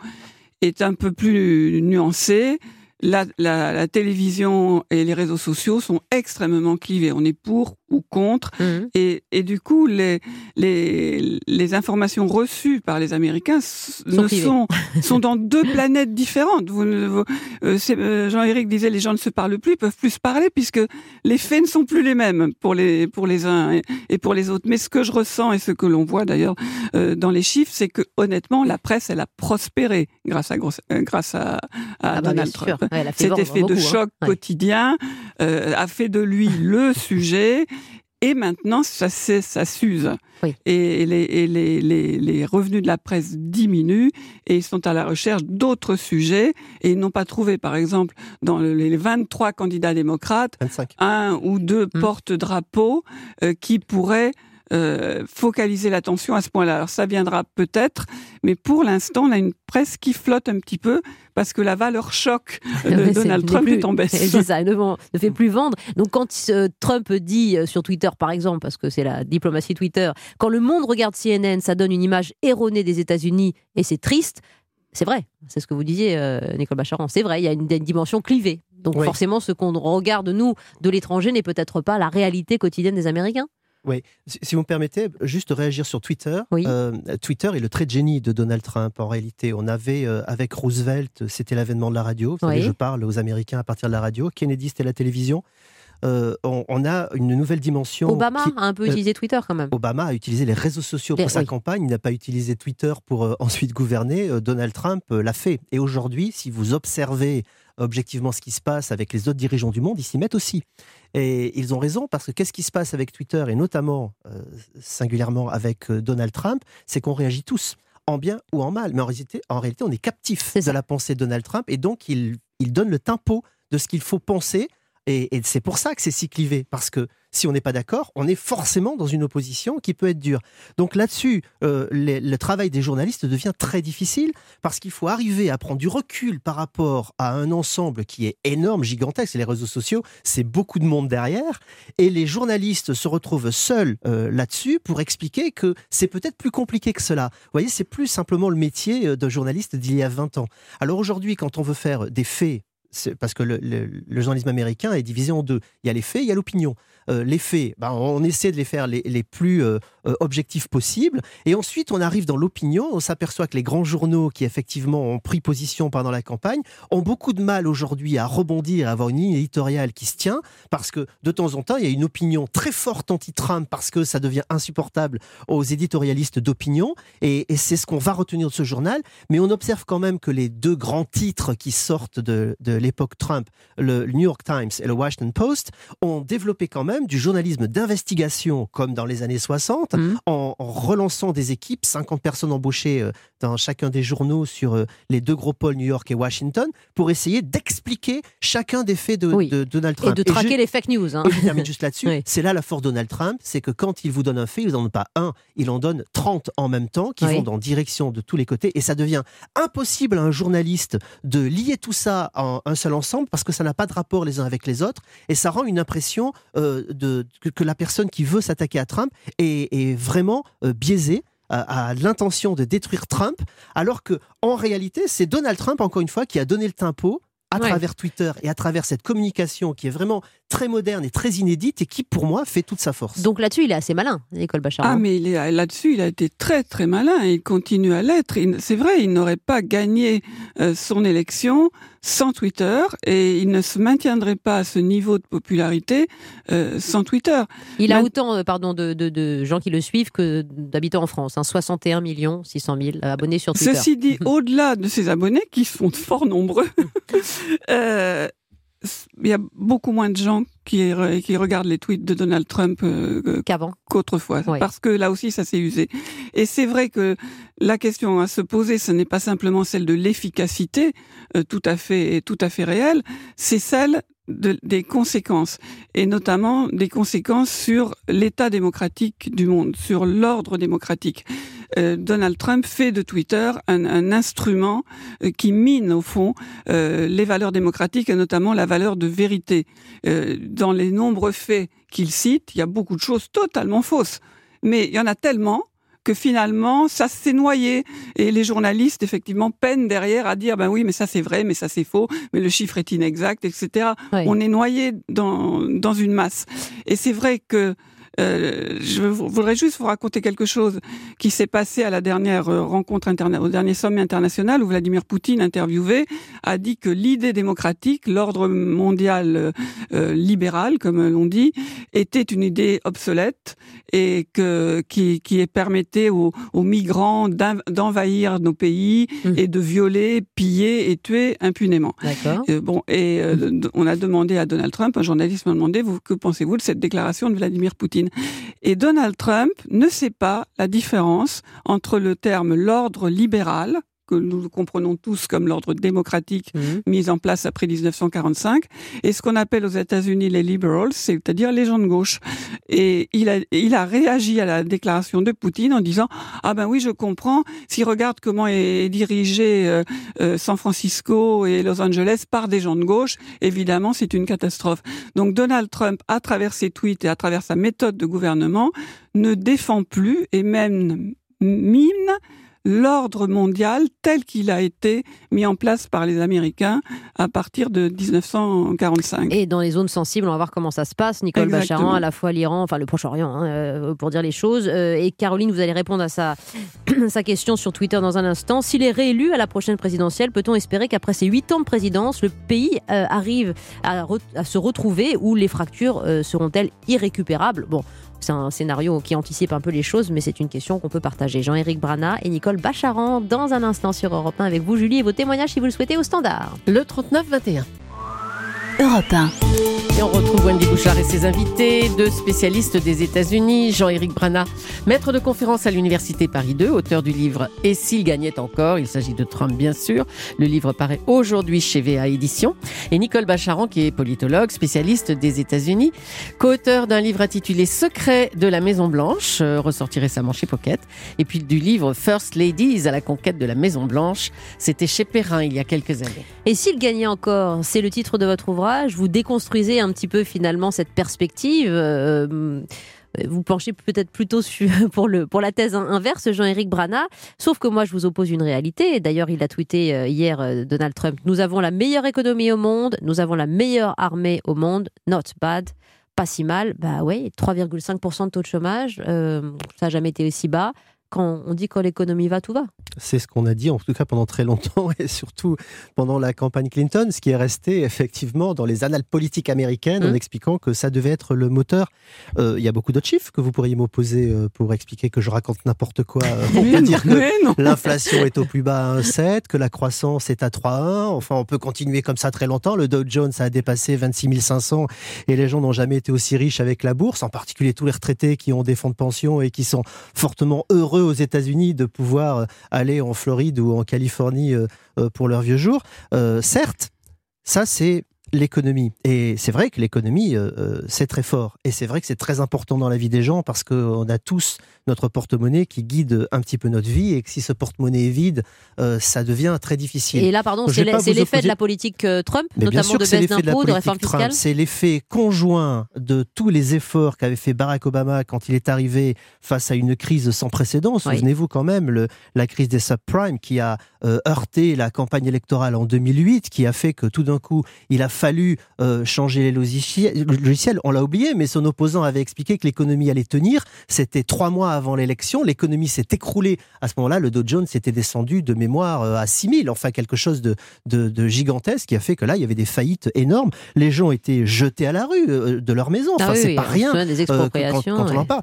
est un peu plus nuancé la, la, la, télévision et les réseaux sociaux sont extrêmement clivés. On est pour ou contre. Mhm. Et, et, du coup, les, les, les, informations reçues par les Américains sont, ne sont, sont dans deux planètes différentes. Vous, euh, euh, Jean-Éric disait les gens ne se parlent plus, ils peuvent plus se parler puisque les faits ne sont plus les mêmes pour les, pour les uns et, pour les autres. Mais ce que je ressens et ce que l'on voit d'ailleurs euh, dans les chiffres, c'est que honnêtement, la presse, elle a prospéré grâce à, grâce à, à ah bah, Donald Trump. Cet effet de hein. choc quotidien euh, a fait de lui le sujet. Et maintenant, ça, ça s'use. Et, les, et les, les, les, revenus de la presse diminuent et ils sont à la recherche d'autres sujets et ils n'ont pas trouvé, par exemple, dans les 23 candidats démocrates, un ou deux mmh. porte-drapeaux euh, qui pourraient euh, focaliser l'attention à ce point-là. Alors ça viendra peut-être, mais pour l'instant, on a une presse qui flotte un petit peu parce que la valeur choc de Donald Trump est, en baisse. C'est ça, ne, ne, fait plus vendre. Donc quand euh, Trump dit euh, sur Twitter, par exemple, parce que c'est la diplomatie Twitter, quand le monde regarde CNN, ça donne une image erronée des États-Unis et c'est triste. C'est vrai, c'est ce que vous disiez, Nicole Bacharan. C'est vrai, il y a une, dimension clivée. Donc forcément, ce qu'on regarde, nous, de l'étranger, n'est peut-être pas la réalité quotidienne des Américains. Oui, si vous me permettez, juste réagir sur Twitter. Euh, Twitter est le trait de génie de Donald Trump en réalité. On avait euh, avec Roosevelt, c'était l'avènement de la radio. Vous savez, je parle aux Américains à partir de la radio. Kennedy, c'était la télévision. Euh, on, a une nouvelle dimension. Obama a un peu utilisé Twitter quand même. Obama a utilisé les réseaux sociaux pour sa campagne, il n'a pas utilisé Twitter pour ensuite gouverner. Donald Trump l'a fait. Et aujourd'hui, si vous observez objectivement ce qui se passe avec les autres dirigeants du monde, ils s'y mettent aussi. Et ils ont raison parce que qu'est-ce qui se passe avec Twitter et notamment euh, singulièrement avec euh, Donald Trump, c'est qu'on réagit tous en bien ou en mal. Mais en réalité, en réalité on est captif de la pensée de Donald Trump et donc il, il donne le tempo de ce qu'il faut penser et, c'est pour ça que c'est si clivé, parce que si on n'est pas d'accord, on est forcément dans une opposition qui peut être dure. Donc là-dessus, euh, le travail des journalistes devient très difficile, parce qu'il faut arriver à prendre du recul par rapport à un ensemble qui est énorme, gigantesque, et les réseaux sociaux, c'est beaucoup de monde derrière, et les journalistes se retrouvent seuls euh, là-dessus pour expliquer que c'est peut-être plus compliqué que cela. Vous voyez, c'est plus simplement le métier euh, d'un journaliste d'il y a 20 ans. Alors aujourd'hui, quand on veut faire des faits parce que le, journalisme américain est divisé en deux. Il y a les faits, il y a l'opinion. Euh, les faits, ben, on essaie de les faire les, plus euh, euh, objectifs possibles. Et ensuite, on arrive dans l'opinion. On s'aperçoit que les grands journaux qui, effectivement, ont pris position pendant la campagne ont beaucoup de mal aujourd'hui à rebondir, à avoir une ligne éditoriale qui se tient. Parce que de temps en temps, il y a une opinion très forte anti-Trump parce que ça devient insupportable aux éditorialistes d'opinion. Et, c'est ce qu'on va retenir de ce journal. Mais on observe quand même que les deux grands titres qui sortent de l'époque Trump, le New York Times et le Washington Post, ont développé quand même du journalisme d'investigation, comme dans les années 60, mmh. en, relançant des équipes, 50 personnes embauchées euh, dans chacun des journaux sur euh, les deux gros pôles New York et Washington, pour essayer d'expliquer chacun des faits de, Donald Trump. Et de traquer les fake news. Hein. Et je termine juste là-dessus. C'est là la force de Donald Trump, c'est que quand il vous donne un fait, il n'en donne pas un, il en donne 30 en même temps, qui vont dans direction de tous les côtés, et ça devient impossible à un journaliste de lier tout ça en un seul ensemble, parce que ça n'a pas de rapport les uns avec les autres, et ça rend une impression euh, de, que, la personne qui veut s'attaquer à Trump est, vraiment euh, biaisée a, l'intention de détruire Trump, alors que en réalité, c'est Donald Trump, encore une fois, qui a donné le tempo à travers Twitter et à travers cette communication qui est vraiment très moderne et très inédite et qui, pour moi, fait toute sa force. Donc là-dessus, il est assez malin, Nicole Bachar. Ah, mais là-dessus, il a été très, très malin et il continue à l'être. C'est vrai, il n'aurait pas gagné euh, son élection sans Twitter et il ne se maintiendrait pas à ce niveau de popularité euh, sans Twitter. Il a autant euh, pardon, de, de, gens qui le suivent que d'habitants en France, hein, 61 millions 600 000 abonnés sur Twitter. Ceci dit, au-delà de ces abonnés, qui sont fort nombreux, euh, il y a beaucoup moins de gens qui, qui regardent les tweets de Donald Trump euh, qu'avant, qu'autrefois, parce que là aussi ça s'est usé. Et c'est vrai que la question à se poser, ce n'est pas simplement celle de l'efficacité, euh, tout à fait, tout à fait réelle, c'est celle des conséquences, et notamment des conséquences sur l'état démocratique du monde, sur l'ordre démocratique. Euh, Donald Trump fait de Twitter un, un instrument euh, qui mine au fond euh, les valeurs démocratiques et notamment la valeur de vérité. dans les nombreux faits qu'il cite, il y a beaucoup de choses totalement fausses, mais il y en a tellement que finalement ça s'est noyé et les journalistes effectivement peinent derrière à dire ben oui mais ça c'est vrai mais ça c'est faux mais le chiffre est inexact etc. On est noyé dans dans une masse et c'est vrai que euh, je voudrais juste vous raconter quelque chose qui s'est passé à la dernière euh, rencontre interna au dernier sommet international où Vladimir Poutine, interviewé, a dit que l'idée démocratique, l'ordre mondial euh, libéral, comme l'on dit, était une idée obsolète et que qui, qui permettait aux, aux migrants d'envahir nos pays mmh. et de violer, piller et tuer impunément. bon, et on a demandé à Donald Trump, un journaliste m'a demandé, vous, que pensez-vous de cette déclaration de Vladimir Poutine? Et Donald Trump ne sait pas la différence entre le terme l'ordre libéral, que nous comprenons tous comme l'ordre démocratique mhm. mis en place après 1945, et ce qu'on appelle aux États-Unis les liberals, c'est-à-dire les gens de gauche. Et il a, il a réagi à la déclaration de Poutine en disant ah ben oui je comprends. S'il regarde comment est dirigé euh, euh, San Francisco et Los Angeles par des gens de gauche, évidemment c'est une catastrophe. Donc Donald Trump, à travers ses tweets et à travers sa méthode de gouvernement, ne défend plus et même mine l'ordre mondial tel qu'il a été mis en place par les Américains à partir de 1945. Et dans les zones sensibles, on va voir comment ça se passe. Nicole Bacharan, à la fois l'Iran, enfin le Proche-Orient, hein, euh, pour dire les choses. Euh, et Caroline, vous allez répondre à sa, sa question sur Twitter dans un instant. S'il est réélu à la prochaine présidentielle, peut-on espérer qu'après ces huit ans de présidence, le pays euh, arrive à, à, se retrouver ou les fractures seront-elles irrécupérables? Bon, c'est un scénario qui anticipe un peu les choses, mais c'est une question qu'on peut partager. Jean-Éric Brana et Nicole Bacharan dans un instant sur Europe 1 avec vous, Julie, et vos témoignages si vous le souhaitez au standard. Le 39-21. Europe 1. Et on retrouve Wendy Bouchard et ses invités, deux spécialistes des États-Unis, Jean-Éric Brana, maître de conférence à l'Université Paris 2, auteur du livre Et s'il gagnait encore? Il s'agit de Trump, bien sûr. Le livre paraît aujourd'hui chez VA Édition. Et Nicole Bacharan, qui est politologue, spécialiste des États-Unis, co-auteur d'un livre intitulé Secret de la Maison Blanche, euh, ressorti récemment chez Pocket. Et puis du livre First Ladies à la conquête de la Maison Blanche. C'était chez Perrin il y a quelques années. Et s'il gagnait encore, c'est le titre de votre ouvrage? Vous déconstruisez un petit peu finalement cette perspective. Euh, vous penchez peut-être plutôt pour, le, pour la thèse inverse, Jean-Éric Brana. Sauf que moi, je vous oppose une réalité. D'ailleurs, il a tweeté euh, hier, euh, Donald Trump, nous avons la meilleure économie au monde, nous avons la meilleure armée au monde, not bad, pas si mal. Bah oui, 3,5% de taux de chômage, ça n'a jamais été aussi bas quand on dit que l'économie va, tout va. C'est ce qu'on a dit en tout cas pendant très longtemps et surtout pendant la campagne Clinton, ce qui est resté effectivement dans les annales politiques américaines en mmh. expliquant que ça devait être le moteur. Euh, il y a beaucoup d'autres chiffres que vous pourriez m'opposer euh, pour expliquer que je raconte n'importe quoi. Euh, on peut dire que l'inflation est au plus bas à 1,7, que la croissance est à 3,1. Enfin, on peut continuer comme ça très longtemps. Le Dow Jones a dépassé 26 500 et les gens n'ont jamais été aussi riches avec la bourse, en particulier tous les retraités qui ont des fonds de pension et qui sont fortement heureux aux États-Unis de pouvoir euh, aller en Floride ou en Californie euh, euh, pour leurs vieux jours. certes, ça c'est l'économie. Et c'est vrai que l'économie, euh, euh, c'est très fort. Et c'est vrai que c'est très important dans la vie des gens parce qu'on a tous notre porte-monnaie qui guide un petit peu notre vie et que si ce porte-monnaie est vide, euh, ça devient très difficile. Et là, pardon, c'est l'effet de la politique Trump, notamment de baisse d'impôts, de, réforme fiscale C'est l'effet conjoint de tous les efforts qu'avait fait Barack Obama quand il est arrivé face à une crise sans précédent. Souvenez-vous quand même, le, la crise des subprimes qui a heurté la campagne électorale en 2008, qui a fait que tout d'un coup, il a fallu euh, changer les logiciels. On l'a oublié, mais son opposant avait expliqué que l'économie allait tenir. C'était trois mois avant l'élection. L'économie s'est écroulée. À ce moment-là, le Dow Jones s'était descendu de mémoire euh, à 6000, enfin quelque chose de, de, gigantesque qui a fait que là, il y avait des faillites énormes. Les gens étaient jetés à la rue euh, de leur maison. Enfin, ah c'est pas rien. Des expropriations, quand, on en parle.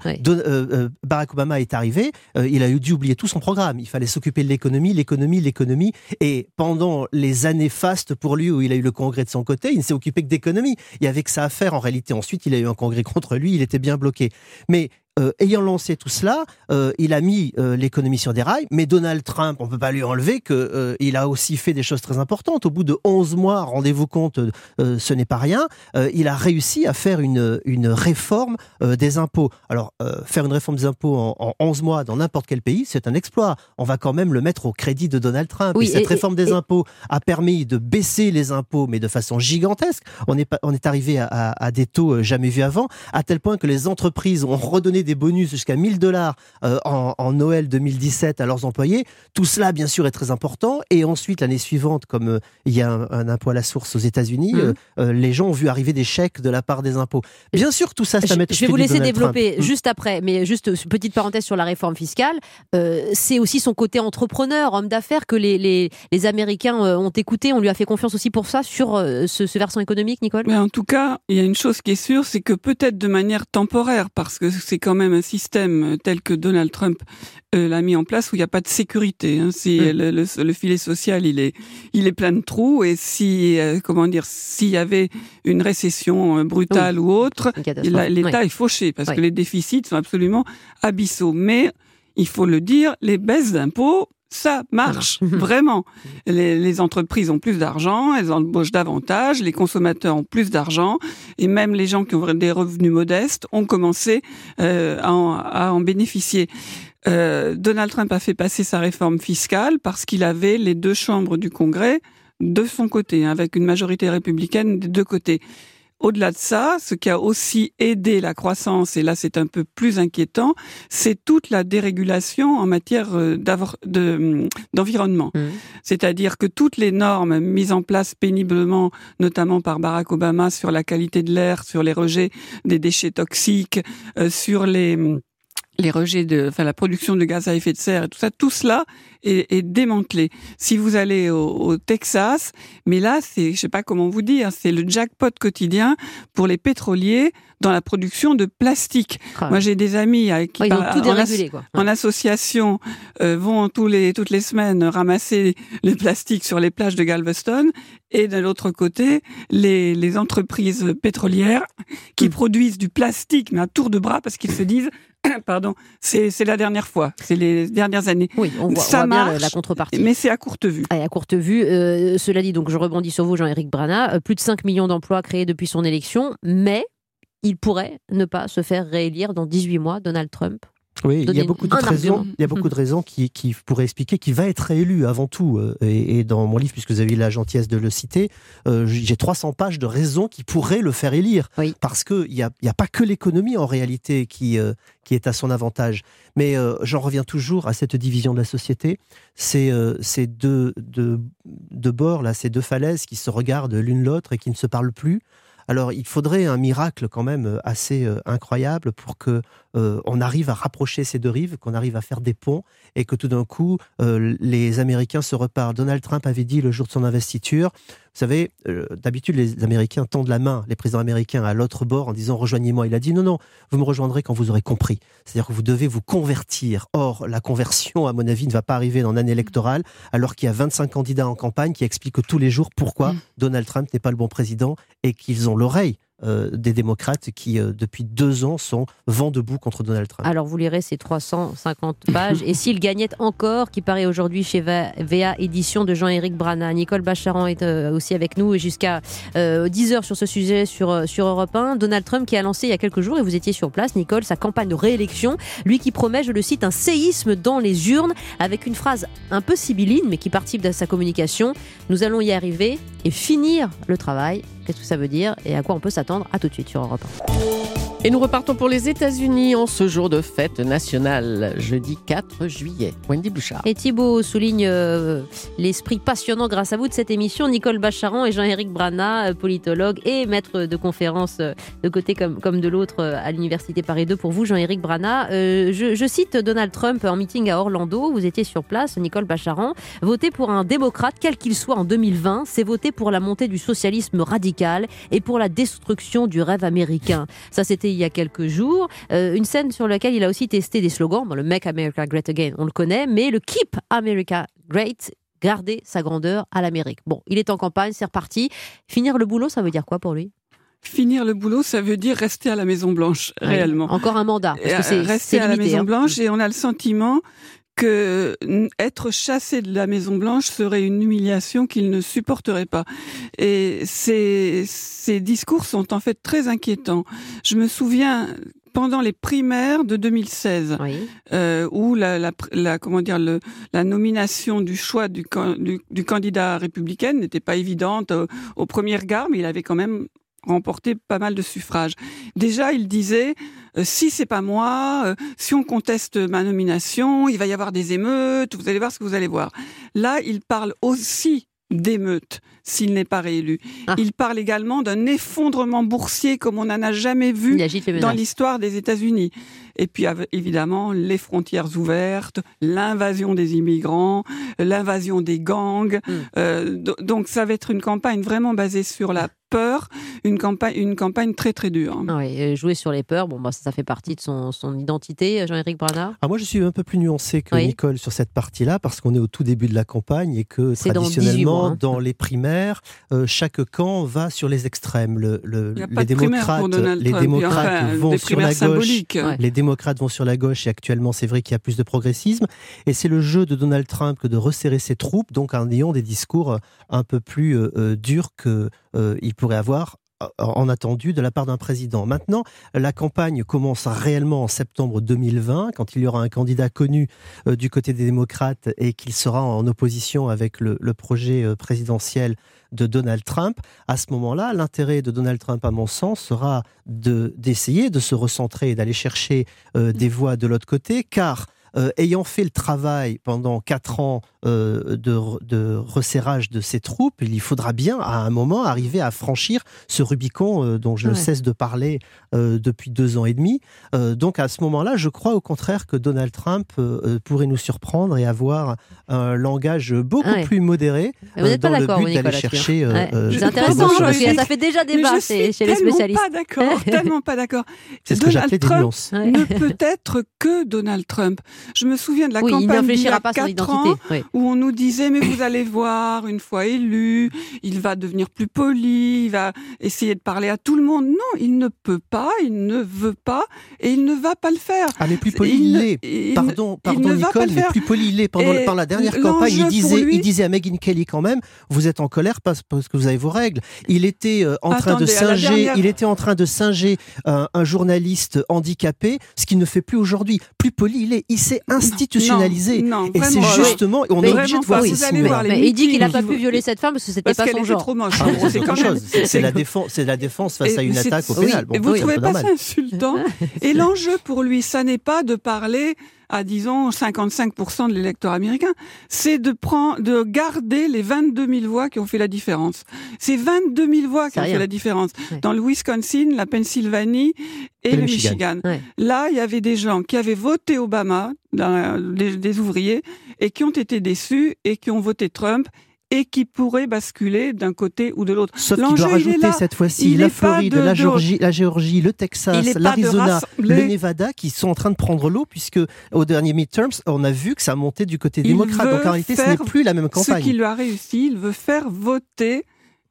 Barack Obama est arrivé, il a dû oublier tout son programme. Il fallait s'occuper de l'économie, l'économie, l'économie. Et pendant les années fastes pour lui, où il a eu le congrès de son côté, il ne s'est occupé que d'économie. Il y avait que ça à faire en réalité. Ensuite, il a eu un congrès contre lui, il était bien bloqué. Mais euh, ayant lancé tout cela, euh, il a mis euh, l'économie sur des rails, mais Donald Trump, on peut pas lui enlever que il a aussi fait des choses très importantes. Au bout de 11 mois, rendez-vous compte, ce n'est pas rien, il a réussi à faire une, une réforme des impôts. Alors, faire une réforme des impôts en, en 11 mois dans n'importe quel pays, c'est un exploit. On va quand même le mettre au crédit de Donald Trump. Oui, et cette réforme des impôts a permis de baisser les impôts, mais de façon gigantesque. On est, on est arrivé à, à, à des taux jamais vus avant, à tel point que les entreprises ont redonné des bonus jusqu'à 1000 dollars euh, en, Noël 2017 à leurs employés. Tout cela, bien sûr, est très important. Et ensuite, l'année suivante, comme euh, il y a un, impôt à la source aux États-Unis, mhm. euh, les gens ont vu arriver des chèques de la part des impôts. Bien sûr, tout ça, ça met Je vais vous laisser développer mm. juste après, mais juste une petite parenthèse sur la réforme fiscale. c'est aussi son côté entrepreneur, homme d'affaires que les, les, les, Américains ont écouté. On lui a fait confiance aussi pour ça sur ce, ce versant économique, Nicole? Mais en tout cas, il y a une chose qui est sûre, c'est que peut-être de manière temporaire, parce que c'est quand même un système tel que Donald Trump euh, l'a mis en place où il n'y a pas de sécurité. Hein. Si mm. le, filet social il est il est plein de trous et si euh, comment dire s'il y avait une récession euh, brutale ou autre, l'État est fauché parce que les déficits sont absolument abyssaux. Mais il faut le dire, les baisses d'impôts ça marche vraiment. Les, entreprises ont plus d'argent, elles embauchent davantage, les consommateurs ont plus d'argent, et même les gens qui ont des revenus modestes ont commencé euh, à, en, bénéficier. Euh, Donald Trump a fait passer sa réforme fiscale parce qu'il avait les deux chambres du Congrès de son côté, avec une majorité républicaine des deux côtés. Au-delà de ça, ce qui a aussi aidé la croissance, et là c'est un peu plus inquiétant, c'est toute la dérégulation en matière euh, hum, d'environnement. Mmh. C'est-à-dire que toutes les normes mises en place péniblement, notamment par Barack Obama sur la qualité de l'air, sur les rejets des déchets toxiques, euh, sur les hum, les rejets de, enfin la production de gaz à effet de serre et tout ça, tout cela est, est démantelé. Si vous allez au, Texas, mais là c'est, je sais pas comment vous dire, c'est le jackpot quotidien pour les pétroliers dans la production de plastique. Ah Moi j'ai des amis qui en, association euh, vont tous les toutes les semaines ramasser les plastiques sur les plages de Galveston et de l'autre côté les, les entreprises pétrolières qui hmm. produisent du plastique mais à tour de bras parce qu'ils se disent pardon, c'est la dernière fois, c'est les dernières années. Oui, on voit, ça bien la contrepartie. Mais c'est à courte vue. à courte vue. Euh, cela dit, donc je rebondis sur vous, Jean-Éric Brana. Euh, plus de 5 millions d'emplois créés depuis son élection, mais il pourrait ne pas se faire réélire dans 18 mois, Donald Trump oui, il y a beaucoup de raisons. Il y a beaucoup de raisons qui, qui pourraient expliquer qu'il va être réélu avant tout. Euh, et, dans mon livre, puisque vous avez eu la gentillesse de le citer, euh, j'ai 300 pages de raisons qui pourraient le faire élire. Parce qu'il n'y a, y a pas que l'économie en réalité qui, euh, qui est à son avantage. Mais j'en reviens toujours à cette division de la société. C'est ces deux, deux, deux bords, là, ces deux falaises qui se regardent l'une l'autre et qui ne se parlent plus. Alors il faudrait un miracle quand même euh, assez euh, incroyable pour que euh, on arrive à rapprocher ces deux rives, qu'on arrive à faire des ponts et que tout d'un coup les Américains se repartent. Donald Trump avait dit le jour de son investiture, vous savez, d'habitude les Américains tendent la main, les présidents américains à l'autre bord en disant rejoignez-moi. Il a dit non non, vous me rejoindrez quand vous aurez compris. C'est-à-dire que vous devez vous convertir. Or la conversion, à mon avis, ne va pas arriver dans l'année électorale, alors qu'il y a 25 candidats en campagne qui expliquent tous les jours pourquoi mm. Donald Trump n'est pas le bon président et qu'ils ont l'oreille euh, des démocrates qui, euh, depuis deux ans, sont vent debout contre Donald Trump. Alors, vous lirez ces 350 pages. Et s'il gagnait encore, qui paraît aujourd'hui chez VA Édition de Jean-Éric Brana. Nicole Bacharan est euh, aussi avec nous jusqu'à 10 heures sur ce sujet sur, sur Europe 1. Donald Trump qui a lancé il y a quelques jours, et vous étiez sur place, Nicole, sa campagne de réélection. Lui qui promet, je le cite, un séisme dans les urnes, avec une phrase un peu sibylline, mais qui participe de sa communication. Nous allons y arriver et finir le travail. Qu'est-ce que ça veut dire et à quoi on peut s'attendre À tout de suite sur Europe 1. Et nous repartons pour les États-Unis en ce jour de fête nationale, jeudi 4 juillet. Wendy Bouchard. Et Thibault souligne euh, l'esprit passionnant grâce à vous de cette émission. Nicole Bacharan et Jean-Éric Brana, euh, politologue et maître de conférence euh, de côté comme, comme de l'autre à l'Université Paris 2 pour vous, Jean-Éric Brana. Je, je, cite Donald Trump en meeting à Orlando. Vous étiez sur place, Nicole Bacharan. Voter pour un démocrate, quel qu'il soit en 2020, c'est voter pour la montée du socialisme radical et pour la destruction du rêve américain. Ça, c'était il y a quelques jours. Euh, une scène sur laquelle il a aussi testé des slogans. le Make America Great Again, on le connaît, mais le Keep America Great, garder sa grandeur à l'Amérique. Bon, il est en campagne, c'est reparti. Finir le boulot, ça veut dire quoi pour lui? Finir le boulot, ça veut dire rester à la Maison Blanche, réellement. Encore un mandat, parce que c'est rester à la Maison hein. Blanche et on a le sentiment que être chassé de la Maison Blanche serait une humiliation qu'il ne supporterait pas. Et ces, ces discours sont en fait très inquiétants. Je me souviens pendant les primaires de 2016, euh, où la, la, la, comment dire le, la nomination du choix du, du, du candidat républicain n'était pas évidente au, au premier regard, mais il avait quand même remporté pas mal de suffrages. Déjà, il disait euh, si c'est pas moi, euh, si on conteste ma nomination, il va y avoir des émeutes, vous allez voir ce que vous allez voir. Là, il parle aussi d'émeutes s'il n'est pas réélu. Ah. Il parle également d'un effondrement boursier comme on n'en a jamais vu dans l'histoire des États-Unis. Et puis évidemment les frontières ouvertes, l'invasion des immigrants, l'invasion des gangs. Hmm. Euh, donc ça va être une campagne vraiment basée sur la peur, une campagne, une campagne très très dure. Ah oui, jouer sur les peurs, bon, bah, ça fait partie de son, son identité, Jean-Éric Branard ah, Moi, je suis un peu plus nuancé que Nicole sur cette partie-là, parce qu'on est au tout début de la campagne et que traditionnellement, hein. dans, les primaires, euh, chaque camp va sur les extrêmes. Le, les démocrates, les démocrates vont sur la gauche. Les démocrates vont sur la gauche et actuellement, c'est vrai qu'il y a plus de progressisme. Et c'est le jeu de Donald Trump que de resserrer ses troupes, donc en ayant des discours un peu plus euh, durs que euh, il pourrait avoir euh, en attendu de la part d'un président. Maintenant, la campagne commence réellement en septembre 2020, quand il y aura un candidat connu euh, du côté des démocrates et qu'il sera en opposition avec le, projet présidentiel de Donald Trump. À ce moment-là, l'intérêt de Donald Trump, à mon sens, sera d'essayer de, se recentrer et d'aller chercher des voix de l'autre côté, car ayant fait le travail pendant quatre ans euh, de, de, resserrage de ses troupes, il faudra bien à un moment arriver à franchir ce Rubicon euh, dont je ne cesse de parler euh, depuis deux ans et demi. donc à ce moment-là, je crois au contraire que Donald Trump pourrait nous surprendre et avoir un langage beaucoup plus modéré dans le but d'aller chercher. C'est intéressant, ça fait déjà débat chez, chez les spécialistes. Pas d'accord, tellement pas d'accord. C'est ce que j'appelais des nuances. Ne peut être que Donald Trump. Je me souviens de la campagne il y a 4 ans où on nous disait mais vous allez voir, une fois élu, il va devenir plus poli, il va essayer de parler à tout le monde. Non, il ne peut pas, il ne veut pas et il ne va pas le faire. Ah mais plus poli il, l'est. Pardon, pardon Nicole, mais plus poli il l'est. Pendant, pendant la dernière campagne, il disait, il disait à Megyn Kelly quand même, vous êtes en colère parce, parce que vous avez vos règles. Il était euh, en train de singer, il était en train de singer un, journaliste handicapé, ce qu'il ne fait plus aujourd'hui. Plus poli il est, il institutionnalisé. Non, et c'est justement, on il dit qu'il n'a pas pu violer cette femme parce que c'était pas son genre. Trop moche. Ah, c'est la défense, c'est la défense face à une attaque au pénal. Bon, vous trouvez pas ça insultant? Et l'enjeu pour lui, ça n'est pas de parler à disons 55% de l'électorat américain, c'est de prendre, de garder les 22 000 voix qui ont fait la différence. C'est 22 000 voix qui ont fait la différence. Dans le Wisconsin, la Pennsylvanie et, le Michigan. Là, il y avait des gens qui avaient voté Obama, des ouvriers, et qui ont été déçus et qui ont voté Trump et qui pourraient basculer d'un côté ou de l'autre. Sauf qu'il doit rajouter cette fois-ci la Floride, la, Géorgie, la Géorgie, le Texas, l'Arizona, le Nevada qui sont en train de prendre l'eau puisque au dernier midterms, on a vu que ça montait du côté démocrate. Donc en réalité, ce n'est plus la même campagne. Ce qui lui a réussi, il veut faire voter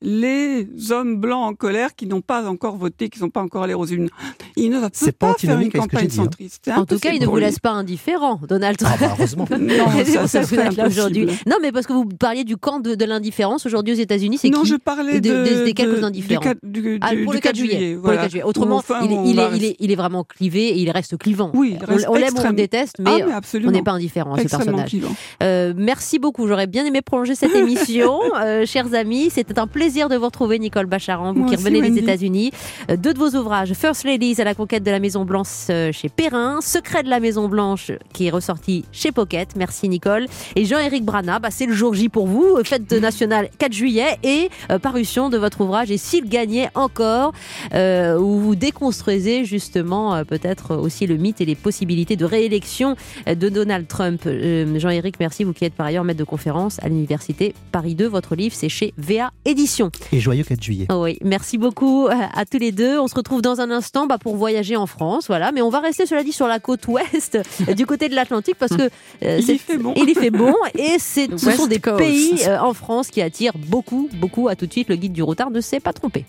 les hommes blancs en colère qui n'ont pas encore voté, qui ne sont pas encore allés aux urnes. Il ne va C'est pas, pas faire une campagne dit, hein. centriste. En tout cas, il ne vous laisse pas indifférent, Donald Trump. Ah bah, heureusement. Non, ça, ça là aujourd'hui. Non, mais parce que vous parliez du camp de, de l'indifférence aujourd'hui aux États-Unis, c'est Non, qui je parlais de- de, de- des quelques de- indifférents. Du, 4 du, Ah, du- pour du le 4 juillet. Pour le voilà. 4 juillet. Autrement, Enfin, il, est, on il va est- il est- il est vraiment clivé et il reste clivant. Oui, il on, reste on l'aime ou on le déteste, mais, Ah, mais on n'est pas indifférent à ce personnage. clivant. Euh, merci beaucoup. J'aurais bien aimé prolonger cette émission, euh, chers amis. C'était un plaisir de vous retrouver, Nicole Bacharan, vous Moi qui aussi, revenez des. États-Unis. Euh, deux de vos ouvrages, First Ladies à la conquête de la Maison Blanche euh, chez Perrin, Secret de la Maison Blanche qui est ressorti chez Pocket. Merci, Nicole. Et Jean-Éric Brana, bah, c'est le jour J pour vous, euh, fête nationale 4 juillet et euh, parution de votre ouvrage Et s'il gagnait encore, euh, où vous déconstruisez justement euh, peut-être aussi le mythe et les possibilités de réélection de Donald Trump. Jean-Éric, merci, vous qui êtes par ailleurs maître de conférence à l'Université Paris 2. Votre livre, c'est chez VA Et joyeux 4 juillet. Oh Oui, merci beaucoup à à tous les deux. On se retrouve dans un instant bah, pour voyager en France, voilà. Mais on va rester, cela dit, sur la côte ouest, euh, du côté de l'Atlantique, parce que euh, Il y c'est- fait bon. il y fait bon, et c'est, ce sont des Coast. pays euh, en France qui attirent beaucoup, beaucoup. À tout de suite, le guide du routard ne s'est pas trompé.